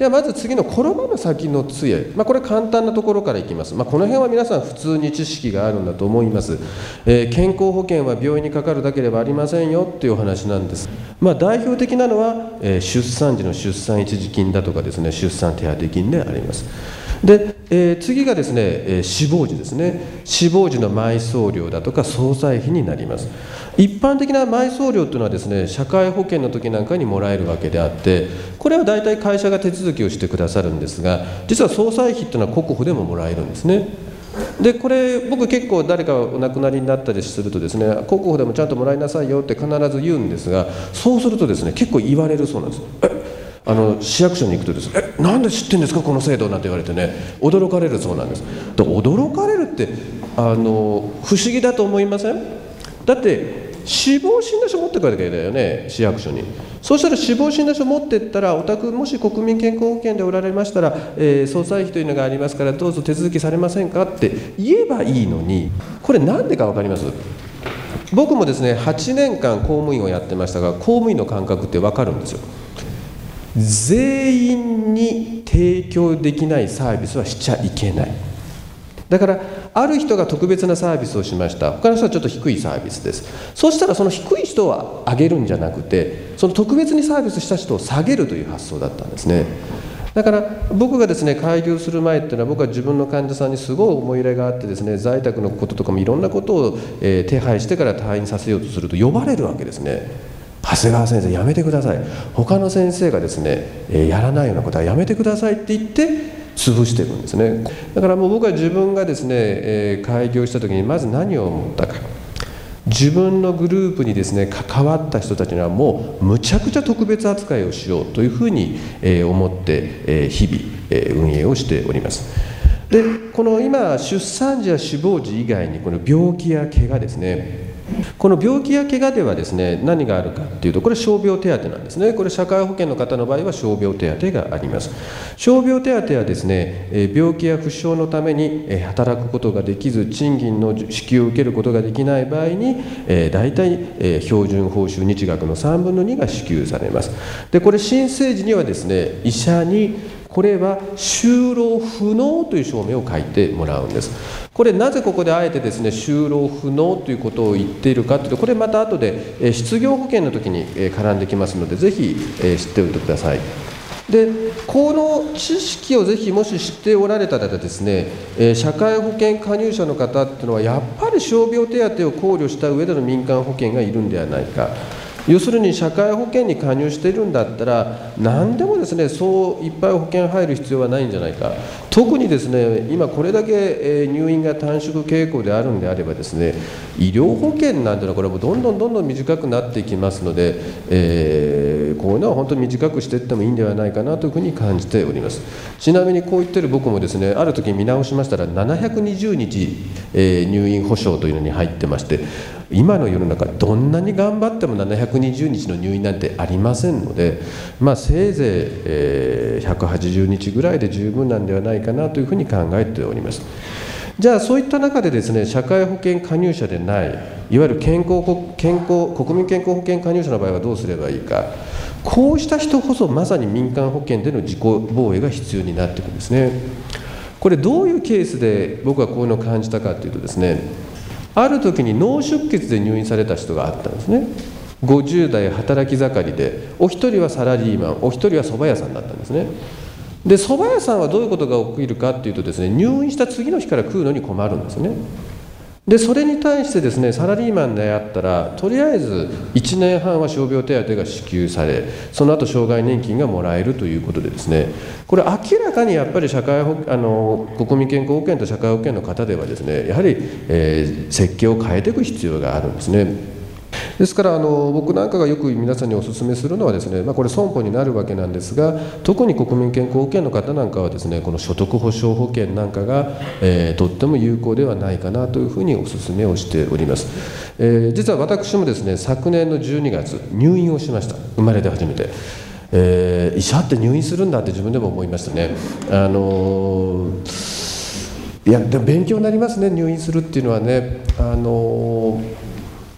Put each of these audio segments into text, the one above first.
ではまず次の転ばぬ先の杖、まあ、これ簡単なところからいきます、まあ、この辺は皆さん普通に知識があるんだと思います、えー、健康保険は病院にかかるだけではありませんよっていうお話なんです、まあ、代表的なのは、えー、出産時の出産一時金だとかですね。出産手当金であります。で、えー、次がですね、えー、死亡時ですね。死亡時の埋葬料だとか総裁費になります。一般的な埋葬料というのはですね社会保険の時なんかにもらえるわけであってこれは大体会社が手続きをしてくださるんですが実は総裁費というのは国保でももらえるんですね。でこれ僕結構誰かお亡くなりになったりするとですね国保でもちゃんともらいなさいよって必ず言うんですがそうするとですね結構言われるそうなんです。あの市役所に行くとですえなんで知ってんですかこの制度なんて言われてね。驚かれるそうなんです。で驚かれるってあの不思議だと思いません？だって死亡診断書持ってくるわけだよね市役所に。そうしたら死亡診断書持ってったらお宅もし国民健康保険でおられましたら、えー、総裁費というのがありますからどうぞ手続きされませんかって言えばいいのにこれ何でか分かります？僕もですね8年間公務員をやってましたが公務員の感覚って分かるんですよ。全員に提供できないサービスはしちゃいけない。だからある人が特別なサービスをしました。他の人はちょっと低いサービスです。そしたらその低い人は上げるんじゃなくてその特別にサービスした人を下げるという発想だったんですね。だから僕がですね開業する前っていうのは僕は自分の患者さんにすごい思い入れがあってですね在宅のこととかもいろんなことを、え手配してから退院させようとすると呼ばれるわけですね。長谷川先生やめてください。他の先生がですね、えやらないようなことはやめてくださいって言って潰してるんですね。だからもう僕は自分がですね、え開業した時にまず何を思ったか。自分のグループにですね関わった人たちにはもうむちゃくちゃ特別扱いをしようというふうに、え思って、え日々、え運営をしております。でこの今出産時や死亡時以外にこの病気や怪我ですね。この病気や怪我ではですね何があるかっていうとこれ傷病手当なんですね。これ社会保険の方の場合は傷病手当があります。傷病手当はですね病気や負傷のために働くことができず賃金の支給を受けることができない場合に大体標準報酬日額の3分の2が支給されます。でこれ申請時にはですね医者にこれは就労不能という証明を書いてもらうんです。これなぜここであえてですね就労不能ということを言っているかというとこれまた後で失業保険の時に絡んできますのでぜひ知っておいてください。でこの知識をぜひもし知っておられたらですね社会保険加入者の方っていうのはやっぱり傷病手当を考慮した上での民間保険がいるんではないか。要するに社会保険に加入しているんだったら何でもですねそういっぱい保険入る必要はないんじゃないか。特にですね今これだけ入院が短縮傾向であるんであればですね医療保険なんていうのはこれもどんどんどんどん短くなっていきますので、えー、こういうのは本当に短くしていってもいいんではないかなというふうに感じておりますちなみにこう言ってる僕もですねある時見直しましたら720日、え、入院保障というのに入ってまして今の世の中どんなに頑張っても720日の入院なんてありませんので、まあ、せいぜい、えー、180日ぐらいで十分なんではないかなというふうに考えております。じゃあそういった中でですね社会保険加入者でないいわゆる健康健康国民健康保険加入者の場合はどうすればいいか。こうした人こそまさに民間保険での自己防衛が必要になってくるんですね。これどういうケースで僕はこういうのを感じたかというとですねある時に脳出血で入院された人があったんですね。50代働き盛りでお一人はサラリーマンお一人は蕎麦屋さんだったんですね。で蕎麦屋さんはどういうことが起きるかっていうとですね入院した次の日から食うのに困るんですねでそれに対してですねサラリーマンであったらとりあえず1年半は傷病手当が支給されその後障害年金がもらえるということでですねこれ明らかにやっぱり社会保あの国民健康保険と社会保険の方ではですねやはり、えー、設計を変えていく必要があるんですね。ですからあの僕なんかがよく皆さんにお勧めするのはですね、まあ、これ損保になるわけなんですが特に国民健康保険の方なんかはですねこの所得保障保険なんかが、えー、とっても有効ではないかなというふうにお勧めをしております、えー、実は私もですね昨年の12月入院をしました生まれて初めて。えー、医者って入院するんだって自分でも思いましたね。あのー、いやでも勉強になりますね入院するっていうのはね。あのー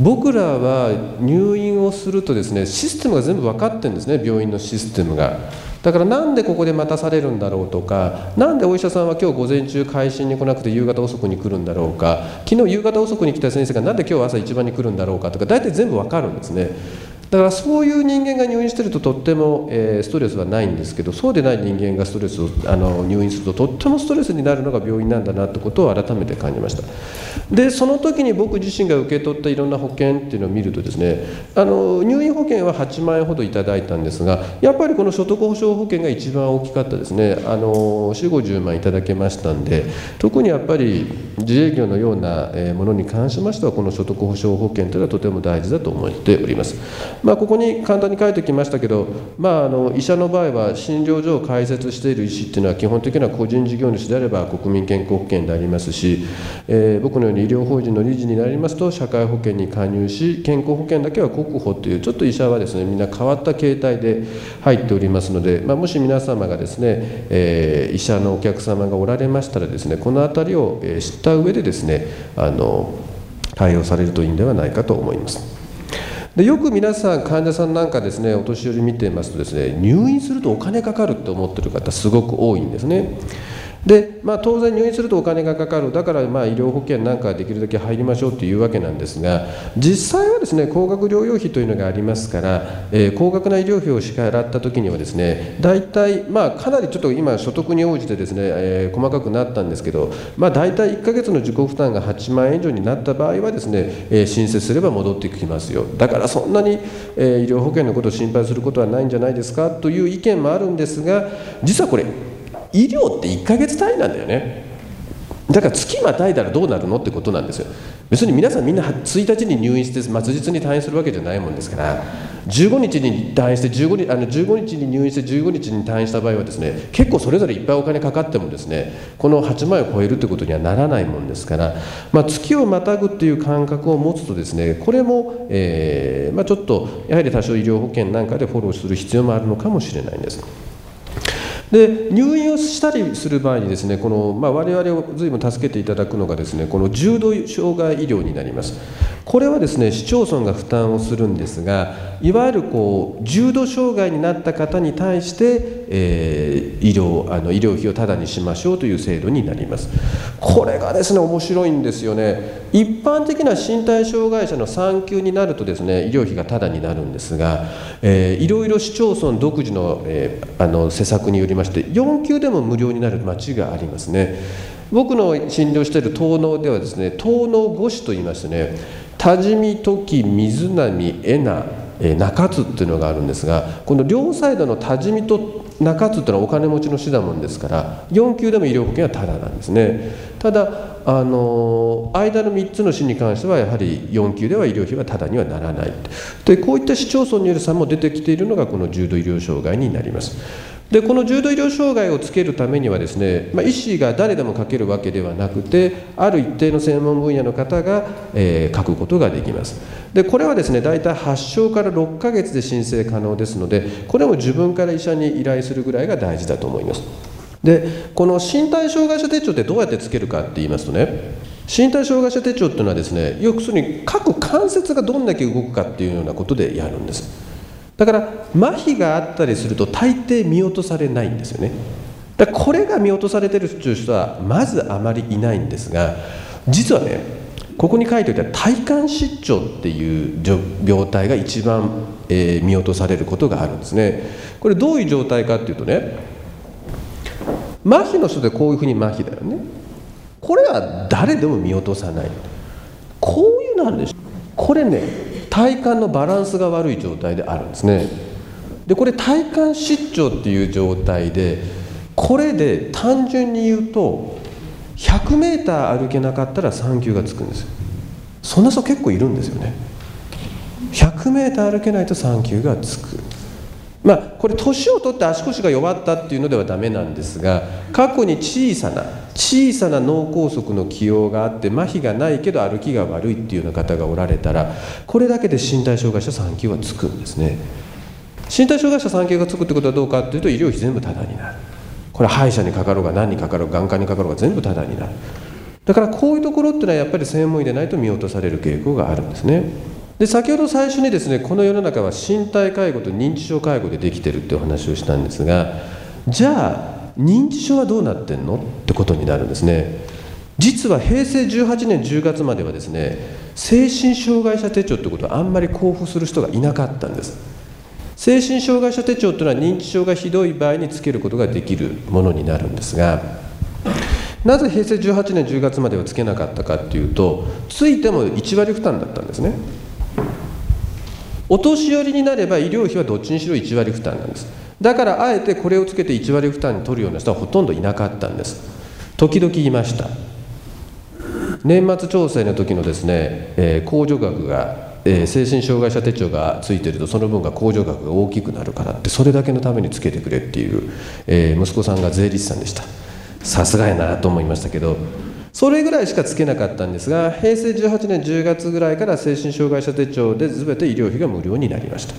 僕らは入院をするとですねシステムが全部分かってるんですね病院のシステムが。だからなんでここで待たされるんだろうとかなんでお医者さんは今日午前中会心に来なくて夕方遅くに来るんだろうか昨日夕方遅くに来た先生がなんで今日朝一番に来るんだろうかとか大体全部分かるんですね。だからそういう人間が入院してるととっても、えー、ストレスはないんですけどそうでない人間がストレスをあの入院するととってもストレスになるのが病院なんだなってことを改めて感じました。でその時に僕自身が受け取ったいろんな保険っていうのを見るとですねあの入院保険は8万円ほどいただいたんですがやっぱりこの所得保障保険が一番大きかったですね。あの4 5 0万いただけましたんで特にやっぱり自営業のようなものに関しましてはこの所得保障保険というのはとても大事だと思っております。まあ、ここに簡単に書いておきましたけど、まあ、あの医者の場合は診療所を開設している医師っていうのは基本的には個人事業主であれば国民健康保険でありますし、えー、僕のように医療法人の理事になりますと社会保険に加入し健康保険だけは国保というちょっと医者はですねみんな変わった形態で入っておりますので、まあ、もし皆様がですね、えー、医者のお客様がおられましたらですねこの辺りを知った上でですねあの対応されるといいんではないかと思います。でよく皆さん患者さんなんかですねお年寄り見てますとですね入院するとお金かかるって思ってる方すごく多いんですね。で、まあ、当然入院するとお金がかかる。だからまあ医療保険なんかできるだけ入りましょうというわけなんですが実際はですね高額療養費というのがありますから、えー、高額な医療費を支払った時にはですね大体、まあ、かなりちょっと今所得に応じてですね、えー、細かくなったんですけど、まあ、大体1ヶ月の自己負担が8万円以上になった場合はですね、えー、申請すれば戻ってきますよ。だからそんなに、え医療保険のことを心配することはないんじゃないですかという意見もあるんですが実はこれ医療って1ヶ月単位なんだよねだから月またいだらどうなるのってことなんですよ別に皆さんみんな1日に入院して末日に退院するわけじゃないもんですから15日に退院して15日あの15日に入院して15日に退院した場合はですね結構それぞれいっぱいお金かかってもですねこの8万円を超えるということにはならないもんですから、まあ、月をまたぐっていう感覚を持つとですねこれも、えーまあ、ちょっとやはり多少医療保険なんかでフォローする必要もあるのかもしれないんです。で入院をしたりする場合にですねこの、まあ、我々を随分助けていただくのがですねこの重度障害医療になります。これはですね市町村が負担をするんですがいわゆるこう重度障害になった方に対して、えー、医療あの医療費をタダにしましょうという制度になります。これがですね面白いんですよね。一般的な身体障害者の3級になるとですね医療費がタダになるんですが、えー、いろいろ市町村独自の,、えー、あの施策によりまして4級でも無料になる町がありますね。僕の診療している東農ではですね東農五市といいましてね多治見時水波恵那中津っていうのがあるんですがこの両サイドの多治見と中津っていうのはお金持ちの市だもんですから4級でも医療保険はタダなんですね。ただあの間の3つの市に関してはやはり4級では医療費はタダにはならない。でこういった市町村による差も出てきているのがこの重度医療障害になります。でこの重度医療障害をつけるためにはですね、まあ、医師が誰でも書けるわけではなくてある一定の専門分野の方が、えー、書くことができます。でこれはですね大体発症から6ヶ月で申請可能ですのでこれも自分から医者に依頼するぐらいが大事だと思います。でこの身体障害者手帳ってどうやってつけるかって言いますとね身体障害者手帳っていうのはですね要するに各関節がどんだけ動くかっていうようなことでやるんです。だから麻痺があったりすると大抵見落とされないんですよね。だこれが見落とされてるという人はまずあまりいないんですが実はねここに書いておいた体幹失調っていう病態が一番、えー、見落とされることがあるんですね。これどういう状態かっていうとね麻痺の人でこういうふうに麻痺だよね。これは誰でも見落とさない。こういうのあるでしょ。これね体幹のバランスが悪い状態であるんですね。でこれ体幹失調っていう状態でこれで単純に言うと 100m 歩けなかったら産休がつくんですよ。そんな人結構いるんですよね。100m 歩けないと産休がつく。まあこれ年を取って足腰が弱ったっていうのではダメなんですが過去に小さな小さな脳梗塞の起用があって麻痺がないけど歩きが悪いっていうような方がおられたらこれだけで身体障害者産休はつくんですね。身体障害者産休がつくってことはどうかっていうと医療費全部タダになる。これ歯医者にかかろうが何にかかろうが眼科にかかろうが全部タダになる。だからこういうところっていうのはやっぱり専門医でないと見落とされる傾向があるんですね。で先ほど最初にですねこの世の中は身体介護と認知症介護でできてるってお話をしたんですがじゃあ認知症はどうなってんの？ってことになるんですね。実は平成18年10月まではですね精神障害者手帳ってことはあんまり交付する人がいなかったんです。精神障害者手帳というのは認知症がひどい場合につけることができるものになるんですがなぜ平成18年10月まではつけなかったかっていうとついても1割負担だったんですねお年寄りになれば医療費はどっちにしろ1割負担なんです。だからあえてこれをつけて1割負担に取るような人はほとんどいなかったんです。時々いました。年末調整の時のですね、えー、控除額が、えー、精神障害者手帳がついてるとその分が控除額が大きくなるからってそれだけのためにつけてくれっていう、えー、息子さんが税理士さんでした。さすがやなと思いましたけどそれぐらいしかつけなかったんですが平成18年10月ぐらいから精神障害者手帳で全て医療費が無料になりました。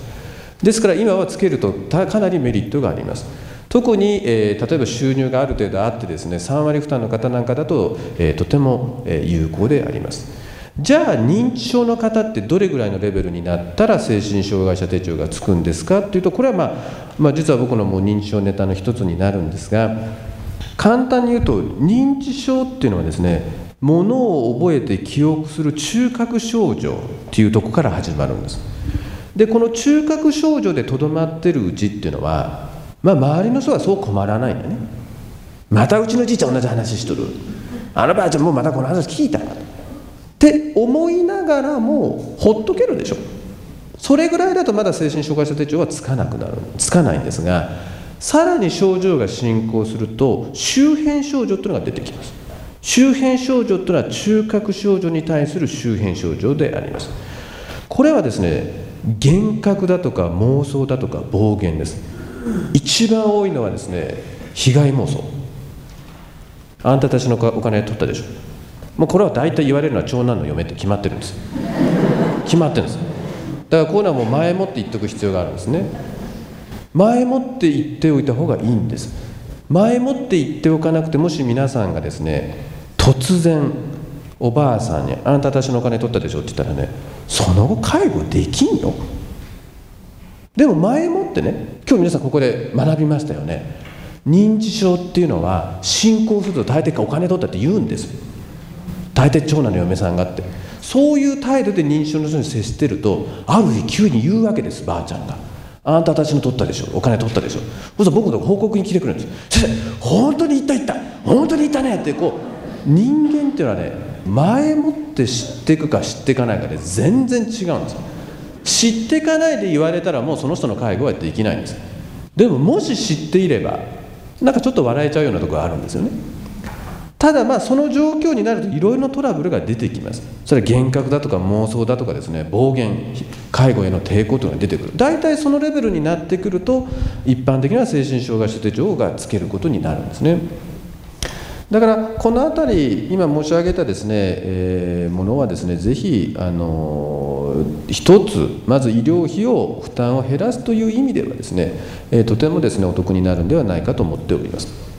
ですから今はつけるとかなりメリットがあります。特に、えー、例えば収入がある程度あってですね3割負担の方なんかだと、えー、とても、有効であります。じゃあ認知症の方ってどれぐらいのレベルになったら精神障害者手帳がつくんですかっていうとこれは、まあ、まあ実は僕のもう認知症ネタの一つになるんですが簡単に言うと認知症っていうのはですねものを覚えて記憶する中核症状っていうとこから始まるんです。でこの中核症状でとどまってるうちっていうのは、まあ、周りの人はそう困らないんだね。またうちのじいちゃん同じ話しとる。あのばあちゃんもうまたこの話聞いた。って思いながらもほっとけるでしょ。それぐらいだとまだ精神障害者手帳はつかなくなる。つかないんですがさらに症状が進行すると周辺症状というのが出てきます。周辺症状というのは中核症状に対する周辺症状であります。これはですね幻覚だとか妄想だとか暴言です。一番多いのはですね被害妄想。あんたたちのお金取ったでしょ。もうこれは大体言われるのは長男の嫁って決まってるんです。決まってるんです。だからこういうのはもう前もって言っとく必要があるんですね。前もって言っておいた方がいいんです。前もって言っておかなくてもし皆さんがですね突然おばあさんに「あんた私のお金取ったでしょ」って言ったらねその後介護できんよでも前もってね今日皆さんここで学びましたよね。認知症っていうのは進行すると大抵お金取ったって言うんです。大抵長男の嫁さんがって。そういう態度で認知症の人に接してるとある日急に言うわけですばあちゃんが。あんたたちの取ったでしょ。お金取ったでしょ。そうすると僕の報告に来てくるんです。先生本当に言った言った。本当に言ったねってこう人間っていうのはね前もって知っていくか知っていかないかで全然違うんですよ。知っていかないで言われたらもうその人の介護はできないんです。でももし知っていればなんかちょっと笑えちゃうようなとこがあるんですよね。ただまあその状況になるといろいろなトラブルが出てきます。それは幻覚だとか妄想だとかですね暴言介護への抵抗というのが出てくる。大体そのレベルになってくると一般的な精神障害者手帳がつけることになるんですね。だからこの辺り今申し上げたですね、えー、ものはですねぜひあの一つまず医療費を負担を減らすという意味ではですね、えー、とてもですねお得になるんではないかと思っております。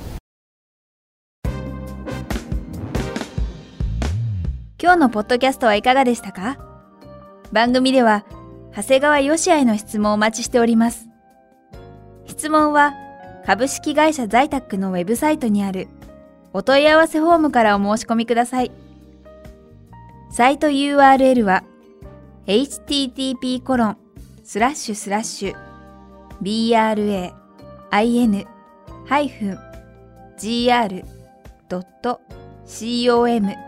今日のポッドキャストはいかがでしたか？番組では長谷川よしあへの質問をお待ちしております。質問は株式会社在宅のウェブサイトにあるお問い合わせフォームからお申し込みください。サイト URL は http コロンスラッシュスラッシュ bra-in-gr.com